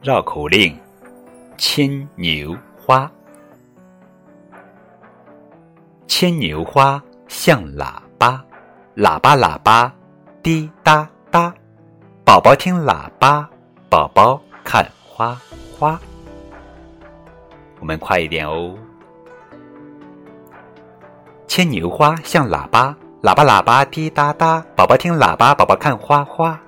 绕口令牵牛花。牵牛花像喇叭喇叭喇叭滴答答。宝宝听喇叭宝宝看花花。我们快一点哦。牵牛花像喇叭喇叭喇叭滴答答。宝宝听喇叭宝宝看花花。